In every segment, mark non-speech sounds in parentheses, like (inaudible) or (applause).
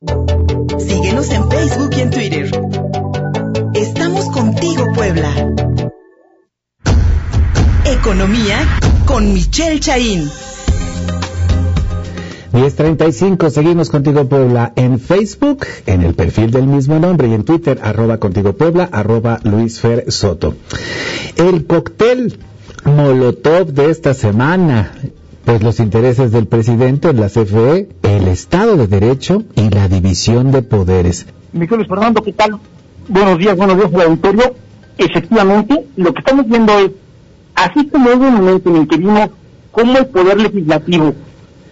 Síguenos en Facebook y en Twitter. Estamos contigo, Puebla. Economía con Michelle Chaín. 1035, seguimos contigo Puebla en Facebook, en el perfil del mismo nombre y en Twitter, arroba contigo Puebla, arroba Luis Soto. El cóctel Molotov de esta semana, pues los intereses del presidente en la CFE, el Estado de Derecho y la división de poderes. Miguel Fernando, ¿qué tal? Buenos días, buenos días auditorio. Efectivamente, lo que estamos viendo es, así como hubo un momento en el que vimos cómo el Poder Legislativo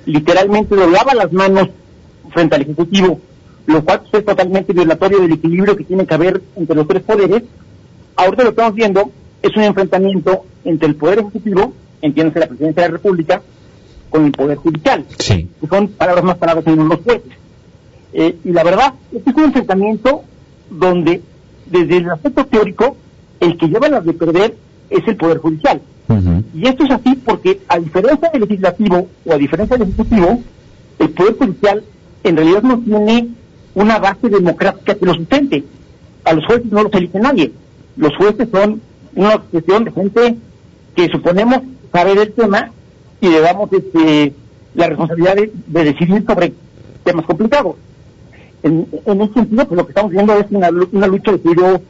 literalmente doblaba las manos frente al Ejecutivo, lo cual es totalmente violatorio del equilibrio que tiene que haber entre los tres poderes, ahorita lo que estamos viendo es un enfrentamiento entre el Poder Ejecutivo, entiéndase la Presidencia de la República, con el Poder Judicial, Sí. que son palabras más palabras en los jueces. Eh, y la verdad, este es un enfrentamiento donde, desde el aspecto teórico, el que lleva las de perder es el Poder Judicial. Y esto es así porque, a diferencia del legislativo o a diferencia del ejecutivo, el Poder Judicial en realidad no tiene una base democrática que lo sustente. A los jueces no los elige nadie. Los jueces son una asociación de gente que suponemos sabe del tema y le damos este, la responsabilidad de, de decidir sobre temas complicados. En, en ese sentido, pues lo que estamos viendo es una, lu- una lucha de suyo,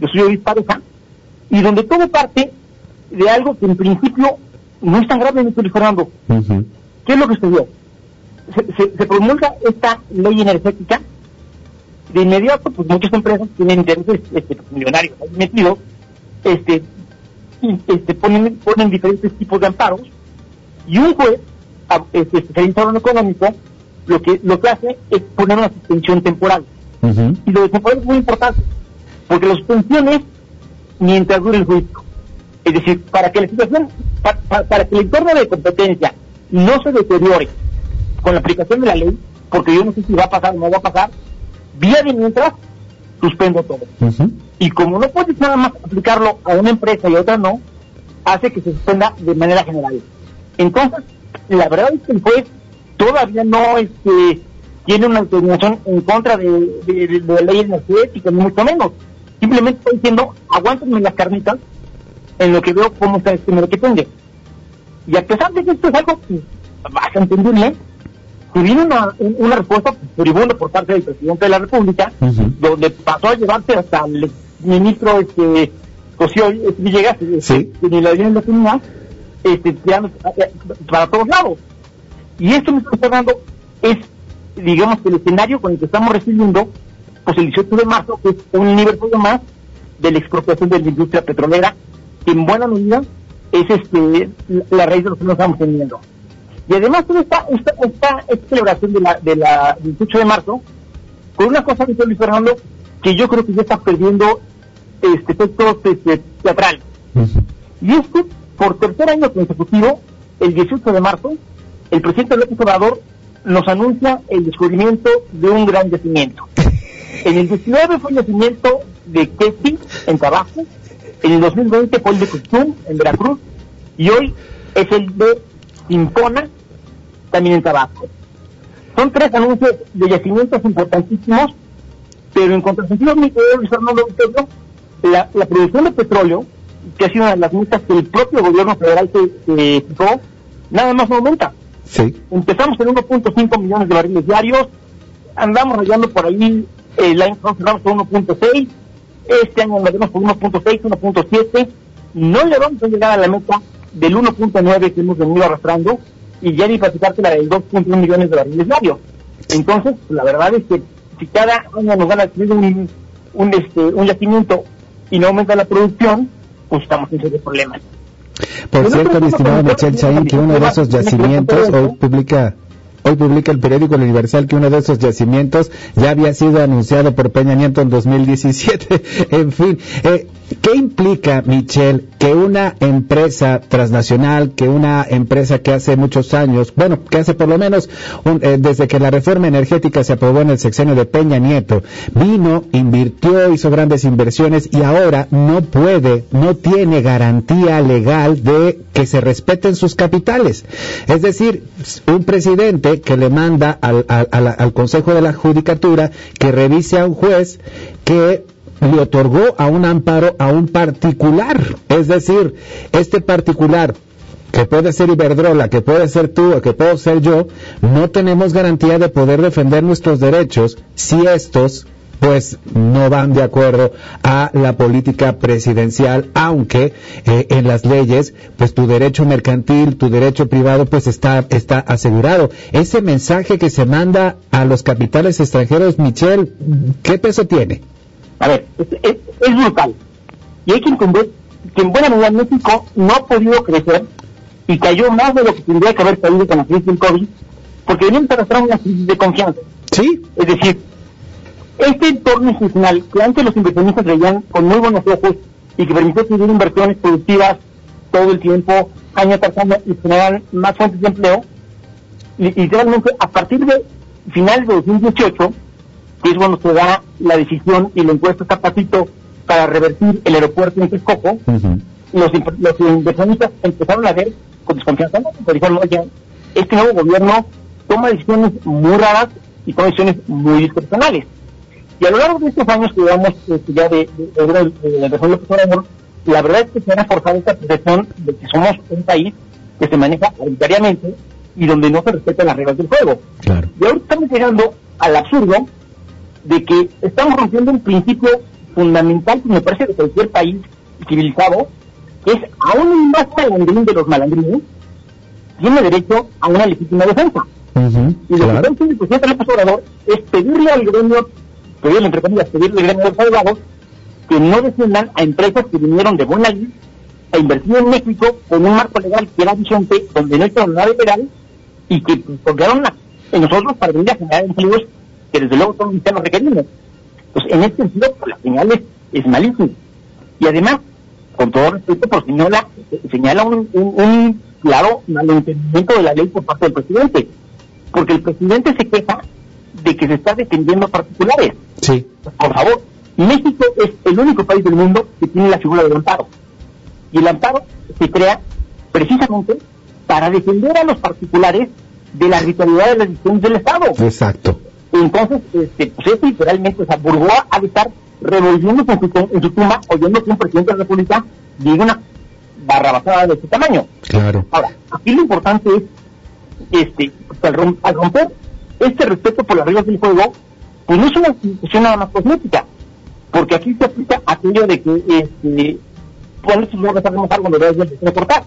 de suyo dispareja y donde todo parte de algo que en principio no es tan grave, mi Fernando. Ujú. ¿Qué es lo que sucedió? Se, se, se promulga esta ley energética. De inmediato, pues muchas empresas tienen intereses este, millonarios ahí metidos, este, y, este, ponen, ponen diferentes tipos de amparos, y un juez especializado en económico lo que, lo que hace es poner una suspensión temporal. Y lo de temporal es muy importante, porque la suspensión es mientras dure el juicio. Es decir, para que la situación, pa- pa- para que el entorno de competencia no se deteriore con la aplicación de la ley, porque yo no sé si va a pasar o no va a pasar, vía de mientras, suspendo todo. Y como no puedes nada más aplicarlo a una empresa y a otra no, hace que se suspenda de manera general. Entonces, la verdad es que el juez todavía no este, tiene una determinación en contra de, de- de- de la ley energética, ni mucho menos. Simplemente está diciendo, aguántenme las carnitas en lo que veo cómo está este que tenga. Y a pesar de que esto es algo bastante entendible, si viene una, un- una respuesta furibunda por parte del presidente de la República, donde pasó a llevarse hasta el ministro este Cosío Villegas, Sí. que ni la línea tenía, este, tirando eh, para todos lados. Y esto me está dando es, digamos, que el escenario con el que estamos recibiendo, pues el 18 de marzo, que es un aniversario más de la expropiación de la industria petrolera, que en buena medida es este la- raíz de lo que nos estamos teniendo. Y además toda esta, esta, esta, esta celebración de la, de la 18 de marzo, con una cosa, dice Luis Fernando, que yo creo que ya está perdiendo este efectos este, teatrales. Ujú. Y es que, por tercer año consecutivo, el 18 de marzo, el presidente López Obrador nos anuncia el descubrimiento de un gran yacimiento. En el 19 fue el yacimiento de Questi, en Tabasco. En el 2020 fue el de Cuchum, en Veracruz. Y hoy es el de Impona, también en Tabasco. Son tres anuncios de yacimientos importantísimos, pero en contrasentido, mi querido Luis Fernando la, la producción de petróleo, que ha sido una de las metas que el propio gobierno federal se, fijó, nada más no aumenta. Sí. Empezamos en 1.5 millones de barriles diarios, andamos rayando por ahí, eh, el año pasado cerramos con 1.6, este año andaremos por 1.6, 1.7, no le vamos a llegar a la meta del 1.9 que hemos venido arrastrando, y ya ni platicarte la de 2.1 millones de barriles diarios. Entonces, la verdad es que si cada año nos van a tener un, un, este, un yacimiento y no aumenta la producción, pues estamos en serios problemas. Por cierto, mi estimado Michel no, que no, uno de esos yacimientos hoy publica Hoy publica el periódico El Universal que uno de esos yacimientos ya había sido anunciado por Peña Nieto en 2017. (laughs) en fin, eh, ¿Qué implica, Michelle, que una empresa transnacional, que una empresa que hace muchos años, bueno, que hace por lo menos eh, desde que la reforma energética se aprobó en el sexenio de Peña Nieto, vino, invirtió, hizo grandes inversiones y ahora no puede, no tiene garantía legal de que se respeten sus capitales? Es decir, un presidente que le manda al, al Consejo de la Judicatura que revise a un juez que le otorgó a un amparo a un particular. Es decir, este particular que puede ser Iberdrola, que puede ser tú o que puedo ser yo, no tenemos garantía de poder defender nuestros derechos si estos pues no van de acuerdo a la política presidencial, aunque eh, en las leyes, pues tu derecho mercantil, tu derecho privado, pues está, está asegurado. Ese mensaje que se manda a los capitales extranjeros, Michelle, ¿qué peso tiene? A ver, es, brutal. Y hay que entender que en buena medida México no ha podido crecer y cayó más de lo que tendría que haber caído con la crisis del COVID, porque venían arrastrando una crisis de confianza. Sí. Es decir, este entorno institucional que antes los inversionistas veían con muy buenos ojos y que permitió seguir inversiones productivas todo el tiempo, año tras año, y generar más fuentes de empleo, realmente a partir de final de 2018, que es cuando se da la decisión y la encuesta Zapatito para revertir el aeropuerto en Texcoco, los, los inversionistas empezaron a ver con desconfianza, ¿no? Porque dijeron, oye, este nuevo gobierno toma decisiones muy raras y toma decisiones muy discrecionales. Y a lo largo de estos años que llevamos este, ya de, de, de, de, de la verdad es que se ha forzado esta percepción de que somos un país que se maneja arbitrariamente y donde no se respetan las reglas del juego. Claro. Y ahora estamos llegando al absurdo de que estamos rompiendo un principio fundamental que me parece de cualquier país civilizado, que es aún más malandrín de los malandrines, tiene derecho a una legítima defensa. y lo que hace el presidente López Obrador es pedirle al gremio, pedirle entre comillas, pedirle al gremio de los abogados que no defiendan a empresas que vinieron de buena ley a invertir en México con un marco legal que era vigente, donde no hay nada legal y que confiaron en nosotros para venir a generar empleos que desde luego son los requerimos. Pues en este sentido, la señal es, malísima. Y además, con todo respeto, pues señala, señala un, un, claro malentendimiento de la ley por parte del presidente. Porque el presidente se queja de que se está defendiendo particulares. Sí. Por favor, México es el único país del mundo que tiene la figura del amparo. Y el amparo se crea precisamente para defender a los particulares de la arbitrariedad de las decisiones del Estado. Exacto. Entonces, este, pues es literalmente, o sea, Burgoa ha de estar revolviéndose en su, en su tumba oyendo que un presidente de la República diga una barrabasada de este tamaño. Claro. Ahora, aquí lo importante es, este, al, al romper este respeto por las reglas del juego, pues no es una institución nada más cosmética, porque aquí se aplica aquello de que, este, bueno, si no hacemos algo, lo debes de cortar.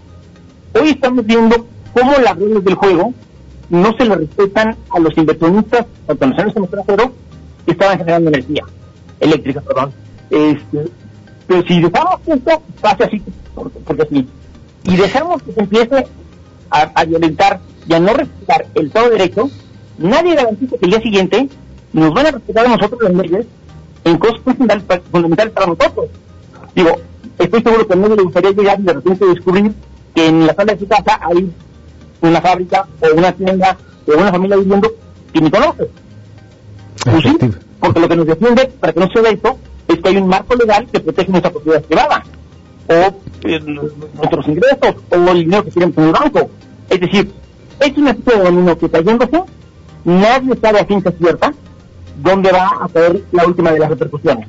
Hoy estamos viendo cómo las reglas del juego no se le respetan a los inversionistas nacionales como extranjeros que estaban generando energía eléctrica, perdón. Este, pero si dejamos esto pase así, porque, así, y dejamos que se empiece a, violentar y a no respetar el Estado de Derecho, nadie garantiza que el día siguiente nos van a respetar a nosotros las leyes en cosas fundamentales para nosotros. Digo, estoy seguro que a nadie le gustaría llegar y de repente descubrir que en la sala de su casa hay una fábrica o una tienda o una familia viviendo que ni conoce. Pues sí, porque lo que nos defiende para que no se vea esto es que hay un marco legal que protege nuestra propiedad privada o eh, nuestros ingresos o el dinero que tenemos en el banco. Es decir, es una especie de dominio que cayéndose, nadie sabe a ciencia cierta dónde va a caer la última de las repercusiones.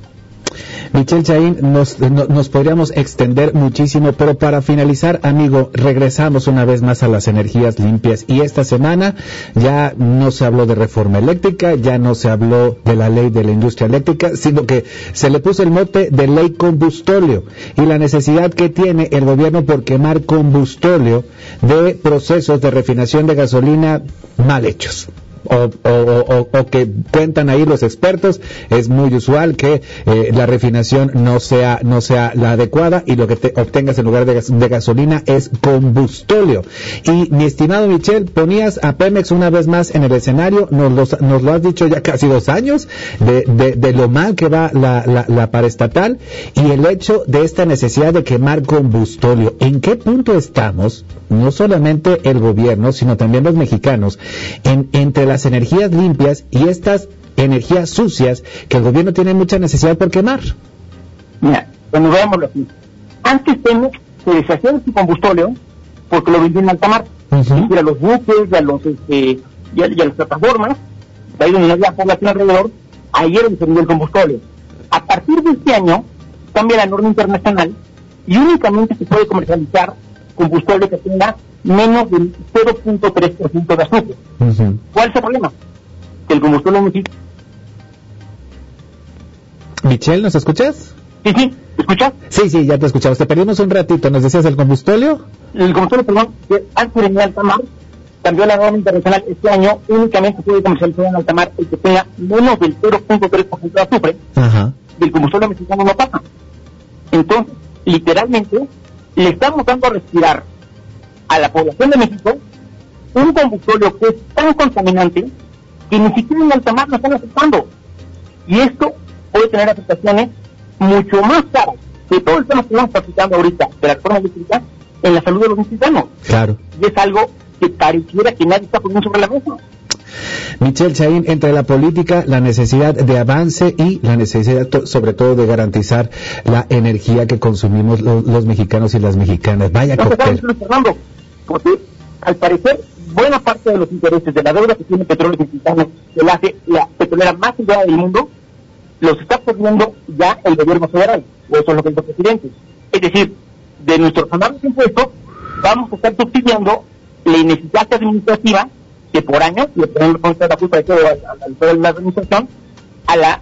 Michelle Chaín, nos, nos podríamos extender muchísimo, pero para finalizar, amigo, regresamos una vez más a las energías limpias. Y esta semana ya no se habló de reforma eléctrica, ya no se habló de la ley de la industria eléctrica, sino que se le puso el mote de ley combustóleo y la necesidad que tiene el gobierno por quemar combustóleo de procesos de refinación de gasolina mal hechos. O, que cuentan ahí los expertos, es muy usual que eh, la refinación no sea, no sea la adecuada y lo que te obtengas en lugar de, gasolina es combustóleo. Y mi estimado Michel, ponías a Pemex una vez más en el escenario, nos, nos lo has dicho ya casi dos años, de, de, lo mal que va la, la, la paraestatal y el hecho de esta necesidad de quemar combustóleo. ¿En qué punto estamos, no solamente el gobierno, sino también los mexicanos, en, entre las energías limpias y estas energías sucias que el gobierno tiene mucha necesidad por quemar. Mira, cuando veámoslo así, antes Pemex se deshacía de su combustóleo porque lo vendían en alta mar, y a los buques, a los este, y a, las plataformas, de ahí donde no había población alrededor, ahí era donde se vendía el combustóleo. A partir de este año cambia la norma internacional y únicamente se puede comercializar combustible que tenga menos del 0.3% de azúcar. ¿Cuál es el problema? Que el combustible necesita... Michelle, ¿nos escuchas? Sí, sí, ¿escuchas? Sí, sí, ya te escuchamos. Te perdimos un ratito. ¿Nos decías el combustible? El combustible, perdón, que antes en alta mar, cambió la norma internacional este año, únicamente puede comercializar en alta mar el que tenga menos del 0.3% de azufre. Ajá. el combustible mexicano no pasa. Entonces, literalmente, le estamos dando a respirar a la población de México un combustible que es tan contaminante que ni siquiera en alta mar lo están aceptando. Y esto puede tener afectaciones mucho más caras que todo el tema que estamos practicando ahorita de la reforma eléctrica en la salud de los mexicanos. Claro. Y es algo que pareciera que nadie está poniendo sobre la mesa. Michelle Chaín, entre la política, la necesidad de avance y la necesidad sobre todo de garantizar la energía que consumimos los, mexicanos y las mexicanas. Vaya no, Fernando, porque al parecer buena parte de los intereses de la deuda que tiene Petróleo Mexicano, que la hace la petrolera más grande del mundo, los está poniendo ya el gobierno federal, o eso es lo que dice el presidente. Es decir, de nuestros de impuestos vamos a estar subsidiando la ineficacia administrativa que por años le ponemos la culpa de todo a, la administración, a la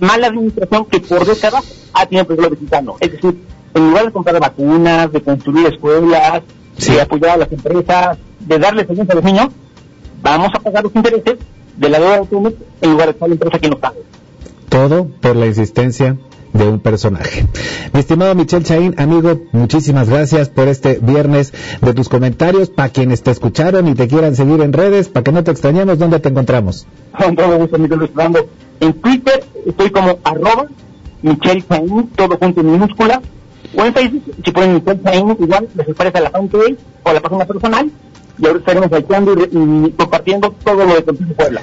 mala administración que por décadas ha tenido el pueblo mexicano. Es decir, en lugar de comprar vacunas, de construir escuelas, de apoyar a las empresas, de darle servicio a los niños, vamos a pagar los intereses de la deuda de en lugar de estar la empresa que nos pague. Todo por la existencia de un personaje. Mi estimado Michel Chaín, amigo, muchísimas gracias por este viernes de tus comentarios. Para quienes te escucharon y te quieran seguir en redes, para que no te extrañemos, ¿dónde te encontramos? Con todo gusto, En Twitter estoy como arroba Michel Chaín, todo junto en minúscula. O en Facebook, si ponen Michel Chaín, igual les aparece la fanpage o la página personal. Y ahora estaremos saltando y, compartiendo todo lo de Contigo Puebla.